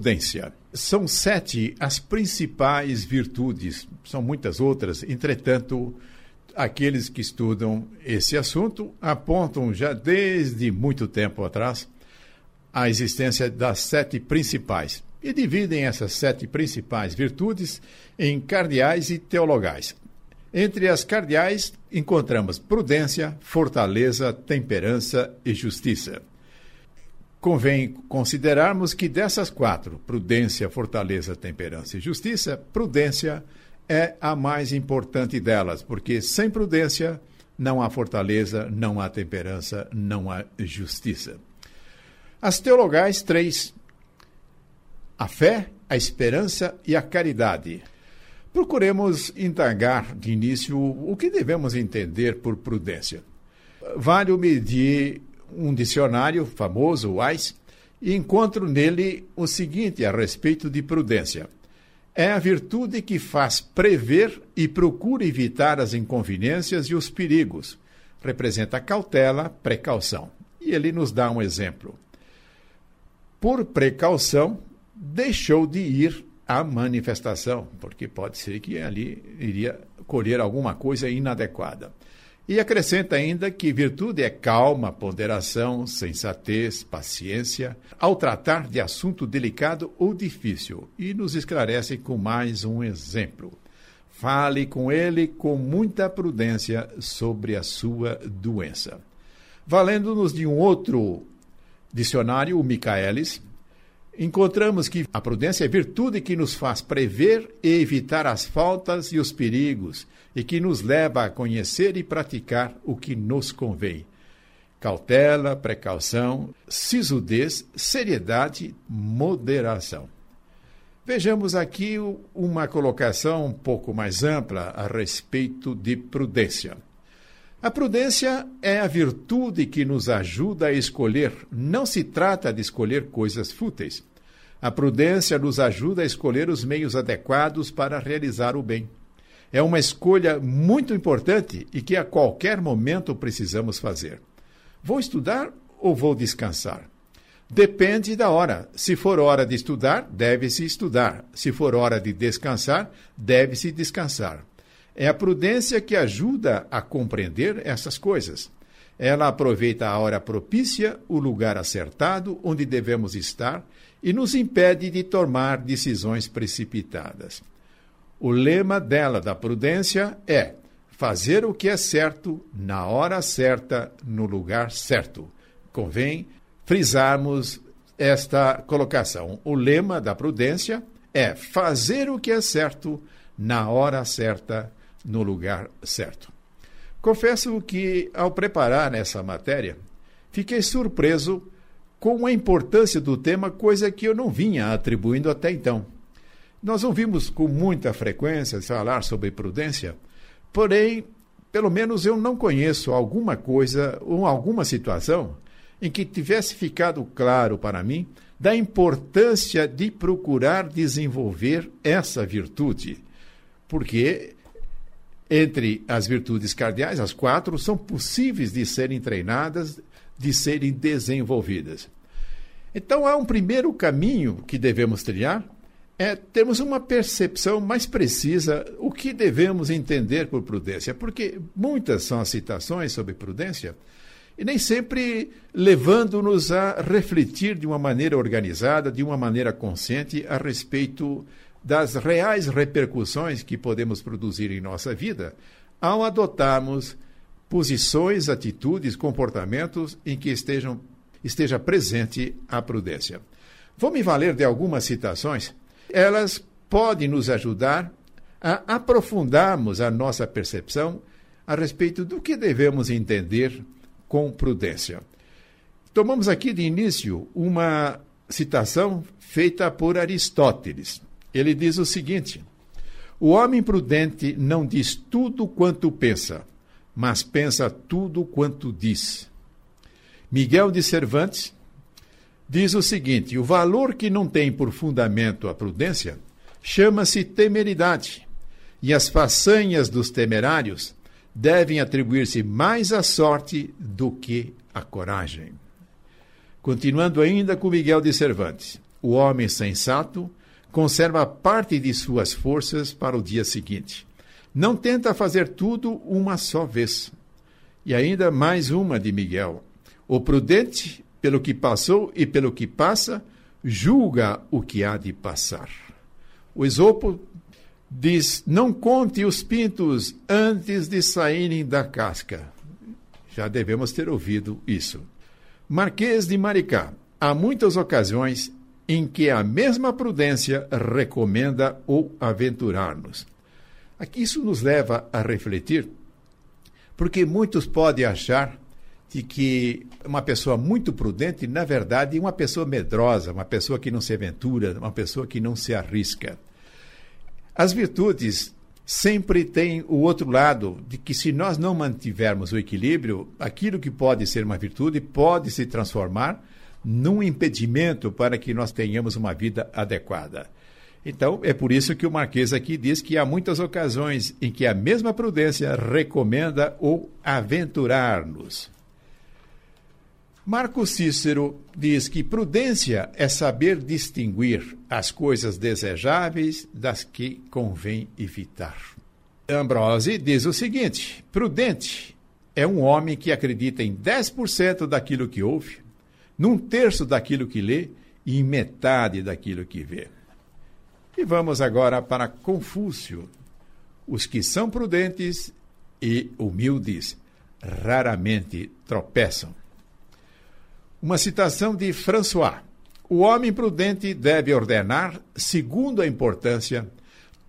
prudência. São sete as principais virtudes, são muitas outras, entretanto, aqueles que estudam esse assunto apontam já desde muito tempo atrás a existência das sete principais e dividem essas sete principais virtudes em cardeais e teologais. Entre as cardeais encontramos prudência, fortaleza, temperança e justiça. Convém considerarmos que dessas quatro, prudência, fortaleza, temperança e justiça, prudência é a mais importante delas, porque sem prudência não há fortaleza, não há temperança, não há justiça. As teologais, três: a fé, a esperança e a caridade. Procuremos indagar de início o que devemos entender por prudência. Vale-me de um dicionário famoso, Weiss, e encontro nele o seguinte a respeito de prudência. É a virtude que faz prever e procura evitar as inconveniências e os perigos. Representa cautela, precaução. E ele nos dá um exemplo. Por precaução, deixou de ir à manifestação, porque pode ser que ali iria colher alguma coisa inadequada. E acrescenta ainda que virtude é calma, ponderação, sensatez, paciência, ao tratar de assunto delicado ou difícil, e nos esclarece com mais um exemplo. Fale com ele com muita prudência sobre a sua doença. Valendo-nos de um outro dicionário, o Michaelis, encontramos que a prudência é virtude que nos faz prever e evitar as faltas e os perigos e que nos leva a conhecer e praticar o que nos convém. Cautela, precaução, sisudez, seriedade, moderação. Vejamos aqui uma colocação um pouco mais ampla a respeito de prudência. A prudência é a virtude que nos ajuda a escolher. Não se trata de escolher coisas fúteis. A prudência nos ajuda a escolher os meios adequados para realizar o bem. É uma escolha muito importante e que a qualquer momento precisamos fazer. Vou estudar ou vou descansar? Depende da hora. Se for hora de estudar, deve-se estudar. Se for hora de descansar, deve-se descansar. É a prudência que ajuda a compreender essas coisas. Ela aproveita a hora propícia, o lugar acertado onde devemos estar e nos impede de tomar decisões precipitadas. O lema dela, da prudência, é fazer o que é certo, na hora certa, no lugar certo. Convém frisarmos esta colocação. O lema da prudência é fazer o que é certo, na hora certa, no lugar certo. Confesso que, ao preparar essa matéria, fiquei surpreso com a importância do tema, coisa que eu não vinha atribuindo até então. Nós ouvimos com muita frequência falar sobre prudência, porém, pelo menos eu não conheço alguma coisa ou alguma situação em que tivesse ficado claro para mim da importância de procurar desenvolver essa virtude. Porque entre as virtudes cardeais, as quatro, são possíveis de serem treinadas, de serem desenvolvidas. Então, há um primeiro caminho que devemos trilhar, é termos uma percepção mais precisa o que devemos entender por prudência, porque muitas são as citações sobre prudência e nem sempre levando-nos a refletir de uma maneira organizada, de uma maneira consciente a respeito das reais repercussões que podemos produzir em nossa vida ao adotarmos posições, atitudes, comportamentos em que estejam, esteja presente a prudência. Vou me valer de algumas citações. Elas podem nos ajudar a aprofundarmos a nossa percepção a respeito do que devemos entender com prudência. Tomamos aqui de início uma citação feita por Aristóteles. Ele diz o seguinte: O homem prudente não diz tudo quanto pensa, mas pensa tudo quanto diz. Miguel de Cervantes diz o seguinte: o valor que não tem por fundamento a prudência chama-se temeridade, e as façanhas dos temerários devem atribuir-se mais à sorte do que à coragem. Continuando ainda com Miguel de Cervantes: O homem sensato conserva parte de suas forças para o dia seguinte. Não tenta fazer tudo uma só vez. E ainda mais uma de Miguel. O prudente, pelo que passou e pelo que passa, julga o que há de passar. O Esopo diz: Não conte os pintos antes de saírem da casca. Já devemos ter ouvido isso. Marquês de Maricá. Há muitas ocasiões em que a mesma prudência recomenda o aventurar-nos. Aqui isso nos leva a refletir, porque muitos podem achar de que uma pessoa muito prudente, na verdade, é uma pessoa medrosa, uma pessoa que não se aventura, uma pessoa que não se arrisca. As virtudes sempre têm o outro lado, de que se nós não mantivermos o equilíbrio, aquilo que pode ser uma virtude pode se transformar num impedimento para que nós tenhamos uma vida adequada. Então, é por isso que o Marquês aqui diz que há muitas ocasiões em que a mesma prudência recomenda o aventurar-nos. Marco Cícero diz que prudência é saber distinguir as coisas desejáveis das que convém evitar. Ambrose diz o seguinte: prudente é um homem que acredita em 10% daquilo que ouve, num terço daquilo que lê e em metade daquilo que vê. E vamos agora para Confúcio. Os que são prudentes e humildes raramente tropeçam. Uma citação de François. O homem prudente deve ordenar, segundo a importância,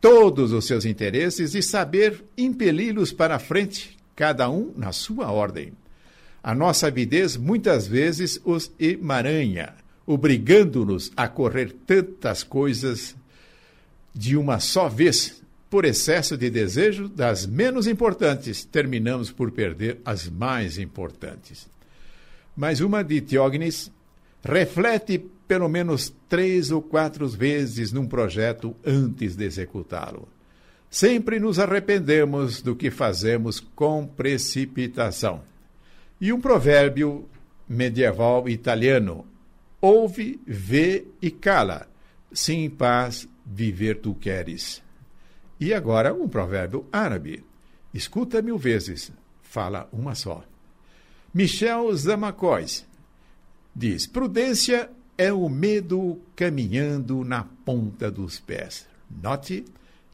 todos os seus interesses e saber impeli-los para a frente, cada um na sua ordem. A nossa avidez muitas vezes os emaranha, obrigando-nos a correr tantas coisas de uma só vez. Por excesso de desejo das menos importantes, terminamos por perder as mais importantes. Mais uma de Teógenes reflete pelo menos três ou quatro vezes num projeto antes de executá-lo. Sempre nos arrependemos do que fazemos com precipitação. E um provérbio medieval italiano: ouve, vê e cala. Se em paz viver tu queres. E agora um provérbio árabe: escuta mil vezes, fala uma só. Michel Zamacóis diz: prudência é o medo caminhando na ponta dos pés. Note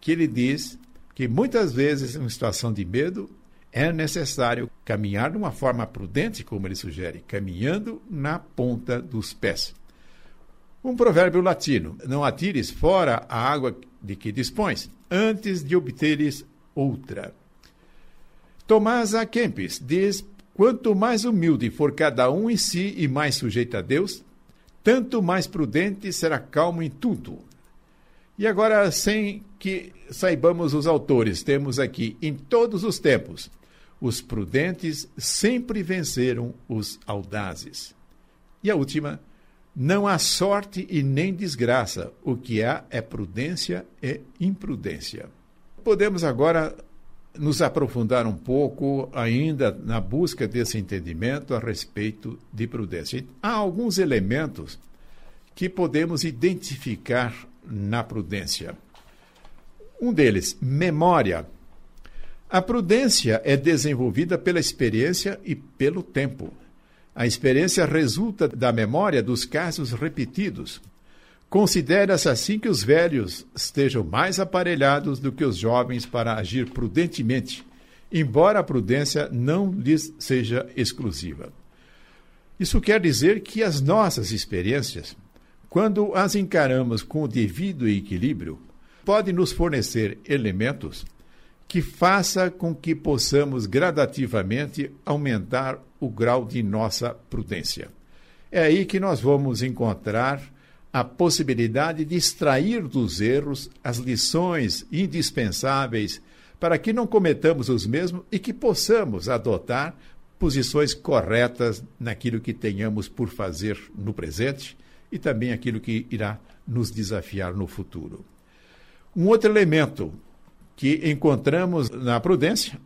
que ele diz que muitas vezes, em situação de medo, é necessário caminhar de uma forma prudente, como ele sugere, caminhando na ponta dos pés. Um provérbio latino: Não atires fora a água de que dispões, antes de obteres outra. Tomás A. Kempis diz: Quanto mais humilde for cada um em si e mais sujeito a Deus, tanto mais prudente será calmo em tudo. E agora, sem que saibamos os autores, temos aqui em todos os tempos os prudentes sempre venceram os audazes. E a última, não há sorte e nem desgraça, o que há é prudência e imprudência. Podemos agora nos aprofundar um pouco ainda na busca desse entendimento a respeito de prudência. Há alguns elementos que podemos identificar na prudência. Um deles, memória. A prudência é desenvolvida pela experiência e pelo tempo. A experiência resulta da memória dos casos repetidos. Considera-se assim que os velhos estejam mais aparelhados do que os jovens para agir prudentemente, embora a prudência não lhes seja exclusiva. Isso quer dizer que as nossas experiências, quando as encaramos com o devido equilíbrio, podem nos fornecer elementos que faça com que possamos gradativamente aumentar o grau de nossa prudência. É aí que nós vamos encontrar a possibilidade de extrair dos erros as lições indispensáveis para que não cometamos os mesmos e que possamos adotar posições corretas naquilo que tenhamos por fazer no presente e também aquilo que irá nos desafiar no futuro. Um outro elemento que encontramos na prudência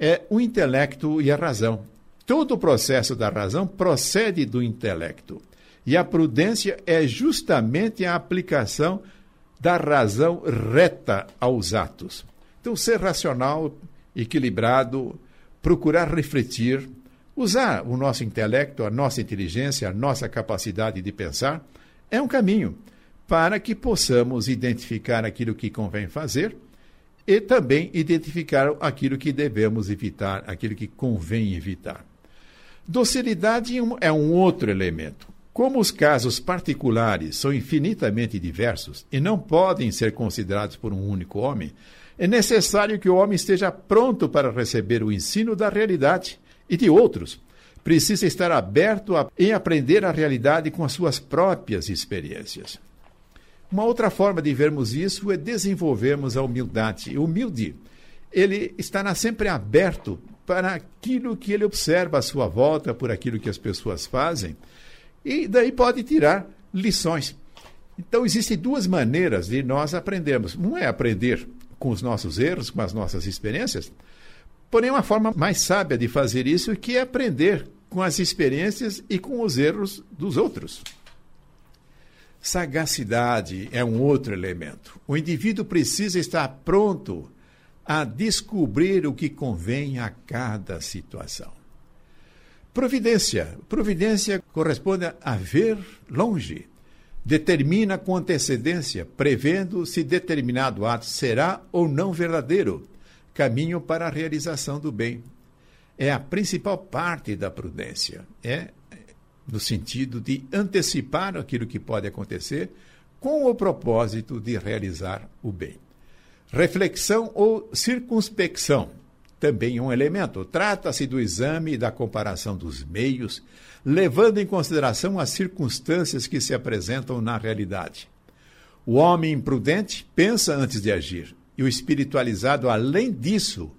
é o intelecto e a razão. Todo o processo da razão procede do intelecto. E a prudência é justamente a aplicação da razão reta aos atos. Então, ser racional, equilibrado, procurar refletir, usar o nosso intelecto, a nossa inteligência, a nossa capacidade de pensar, é um caminho para que possamos identificar aquilo que convém fazer e também identificar aquilo que devemos evitar, aquilo que convém evitar. Docilidade é um outro elemento. Como os casos particulares são infinitamente diversos e não podem ser considerados por um único homem, é necessário que o homem esteja pronto para receber o ensino da realidade e de outros. Precisa estar aberto a, em aprender a realidade com as suas próprias experiências. Uma outra forma de vermos isso é desenvolvermos a humildade. O humilde, ele estará sempre aberto para aquilo que ele observa à sua volta, por aquilo que as pessoas fazem, e daí pode tirar lições. Então, existem duas maneiras de nós aprendermos. Um é aprender com os nossos erros, com as nossas experiências, porém, uma forma mais sábia de fazer isso é que é aprender com as experiências e com os erros dos outros. Sagacidade é um outro elemento. O indivíduo precisa estar pronto a descobrir o que convém a cada situação. Providência. Providência corresponde a ver longe. Determina com antecedência, prevendo se determinado ato será ou não verdadeiro, caminho para a realização do bem. É a principal parte da prudência. É no sentido de antecipar aquilo que pode acontecer com o propósito de realizar o bem. Reflexão ou circunspecção também um elemento. Trata-se do exame e da comparação dos meios, levando em consideração as circunstâncias que se apresentam na realidade. O homem imprudente pensa antes de agir, e o espiritualizado, além disso,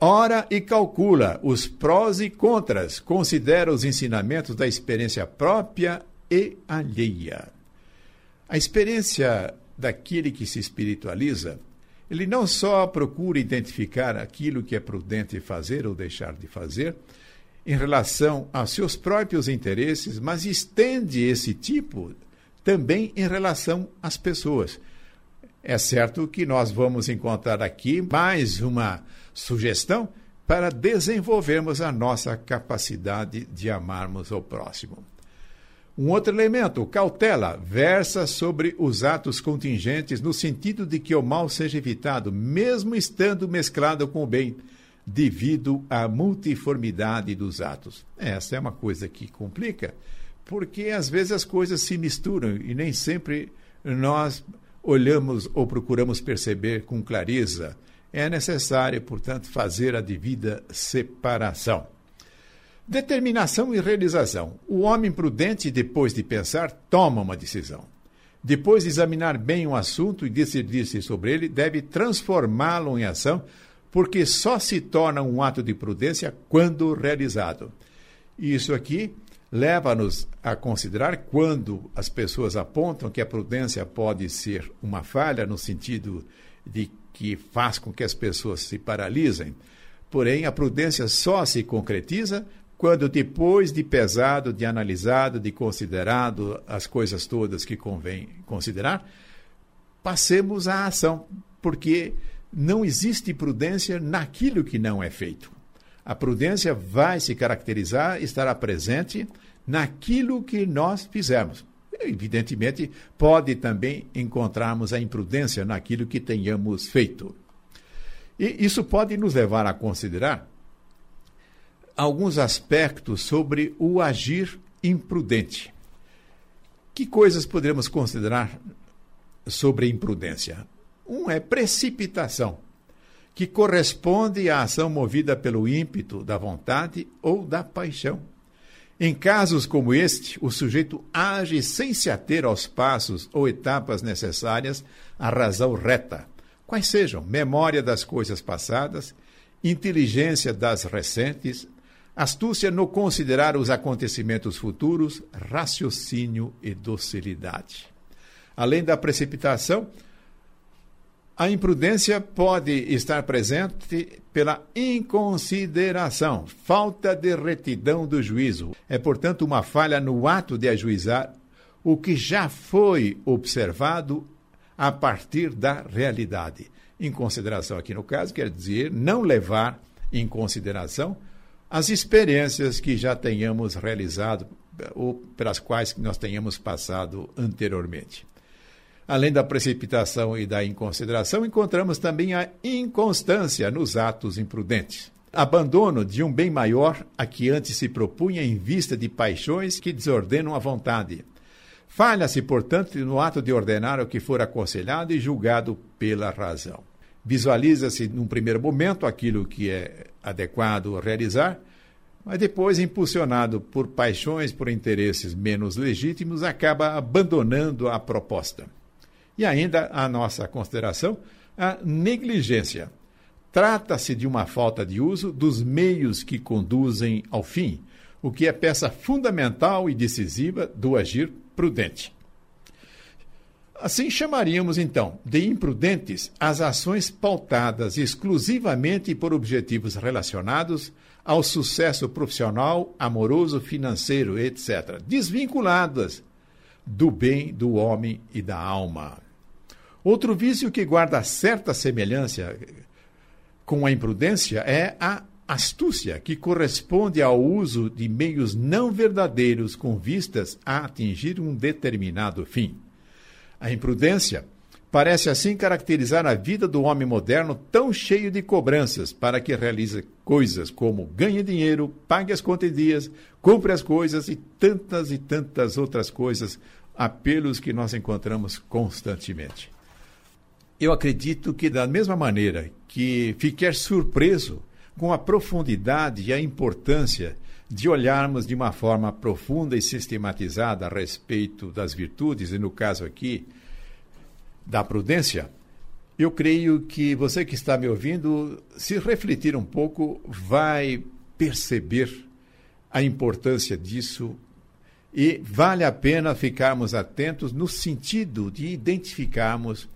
ora e calcula os prós e contras, considera os ensinamentos da experiência própria e alheia. A experiência daquele que se espiritualiza, ele não só procura identificar aquilo que é prudente fazer ou deixar de fazer em relação aos seus próprios interesses, mas estende esse tipo também em relação às pessoas. É certo que nós vamos encontrar aqui mais uma sugestão para desenvolvermos a nossa capacidade de amarmos o próximo. Um outro elemento, cautela, versa sobre os atos contingentes no sentido de que o mal seja evitado, mesmo estando mesclado com o bem, devido à multiformidade dos atos. Essa é uma coisa que complica, porque às vezes as coisas se misturam e nem sempre nós olhamos ou procuramos perceber com clareza é necessário, portanto, fazer a devida separação. Determinação e realização. O homem prudente, depois de pensar, toma uma decisão. Depois de examinar bem o assunto e decidir-se sobre ele, deve transformá-lo em ação, porque só se torna um ato de prudência quando realizado. Isso aqui leva-nos a considerar quando as pessoas apontam que a prudência pode ser uma falha, no sentido de que faz com que as pessoas se paralisem. Porém, a prudência só se concretiza quando, depois de pesado, de analisado, de considerado as coisas todas que convém considerar, passemos à ação, porque não existe prudência naquilo que não é feito. A prudência vai se caracterizar, estará presente naquilo que nós fizermos. Evidentemente, pode também encontrarmos a imprudência naquilo que tenhamos feito. E isso pode nos levar a considerar alguns aspectos sobre o agir imprudente. Que coisas podemos considerar sobre imprudência? Um é precipitação, que corresponde à ação movida pelo ímpeto da vontade ou da paixão. Em casos como este, o sujeito age sem se ater aos passos ou etapas necessárias à razão reta, quais sejam memória das coisas passadas, inteligência das recentes, astúcia no considerar os acontecimentos futuros, raciocínio e docilidade. Além da precipitação, A imprudência pode estar presente pela inconsideração, falta de retidão do juízo. É, portanto, uma falha no ato de ajuizar o que já foi observado a partir da realidade. Em consideração, aqui no caso, quer dizer não levar em consideração as experiências que já tenhamos realizado ou pelas quais nós tenhamos passado anteriormente. Além da precipitação e da inconsideração, encontramos também a inconstância nos atos imprudentes. Abandono de um bem maior a que antes se propunha em vista de paixões que desordenam a vontade. Falha-se, portanto, no ato de ordenar o que for aconselhado e julgado pela razão. Visualiza-se, num primeiro momento, aquilo que é adequado realizar, mas depois, impulsionado por paixões, por interesses menos legítimos, acaba abandonando a proposta. E ainda a nossa consideração, a negligência. Trata-se de uma falta de uso dos meios que conduzem ao fim, o que é peça fundamental e decisiva do agir prudente. Assim chamaríamos, então, de imprudentes as ações pautadas exclusivamente por objetivos relacionados ao sucesso profissional, amoroso, financeiro, etc., desvinculadas do bem do homem e da alma. Outro vício que guarda certa semelhança com a imprudência é a astúcia, que corresponde ao uso de meios não verdadeiros com vistas a atingir um determinado fim. A imprudência parece assim caracterizar a vida do homem moderno tão cheio de cobranças para que realize coisas como ganhe dinheiro, pague as contas em dias, compre as coisas e tantas e tantas outras coisas, apelos que nós encontramos constantemente. Eu acredito que, da mesma maneira que fiquei surpreso com a profundidade e a importância de olharmos de uma forma profunda e sistematizada a respeito das virtudes, e no caso aqui, da prudência, eu creio que você que está me ouvindo, se refletir um pouco, vai perceber a importância disso e vale a pena ficarmos atentos no sentido de identificarmos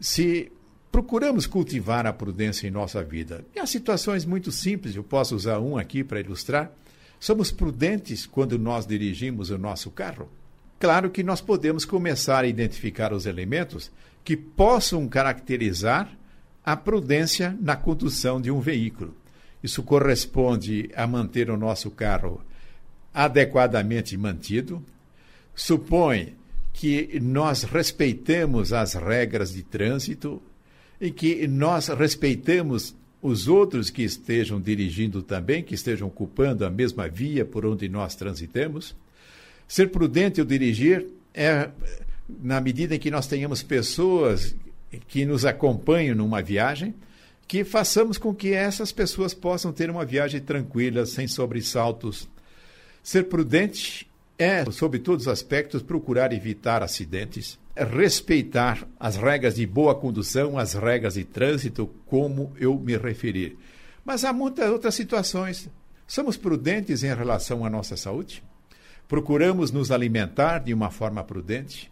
se procuramos cultivar a prudência em nossa vida. E há situações muito simples, eu posso usar um aqui para ilustrar. Somos prudentes quando nós dirigimos o nosso carro? Claro que nós podemos começar a identificar os elementos que possam caracterizar a prudência na condução de um veículo. Isso corresponde a manter o nosso carro adequadamente mantido, supõe que nós respeitemos as regras de trânsito e que nós respeitemos os outros que estejam dirigindo também, que estejam ocupando a mesma via por onde nós transitamos. Ser prudente ao dirigir é na medida em que nós tenhamos pessoas que nos acompanham numa viagem, que façamos com que essas pessoas possam ter uma viagem tranquila, sem sobressaltos. Ser prudente é, sob todos os aspectos, procurar evitar acidentes, respeitar as regras de boa condução, as regras de trânsito, como eu me referi. Mas há muitas outras situações. Somos prudentes em relação à nossa saúde? Procuramos nos alimentar de uma forma prudente?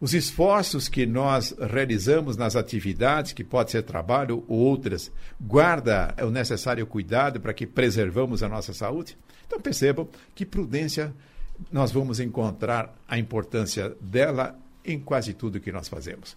Os esforços que nós realizamos nas atividades, que pode ser trabalho ou outras, guarda o necessário cuidado para que preservamos a nossa saúde? Então percebam que prudência nós vamos encontrar a importância dela em quase tudo que nós fazemos.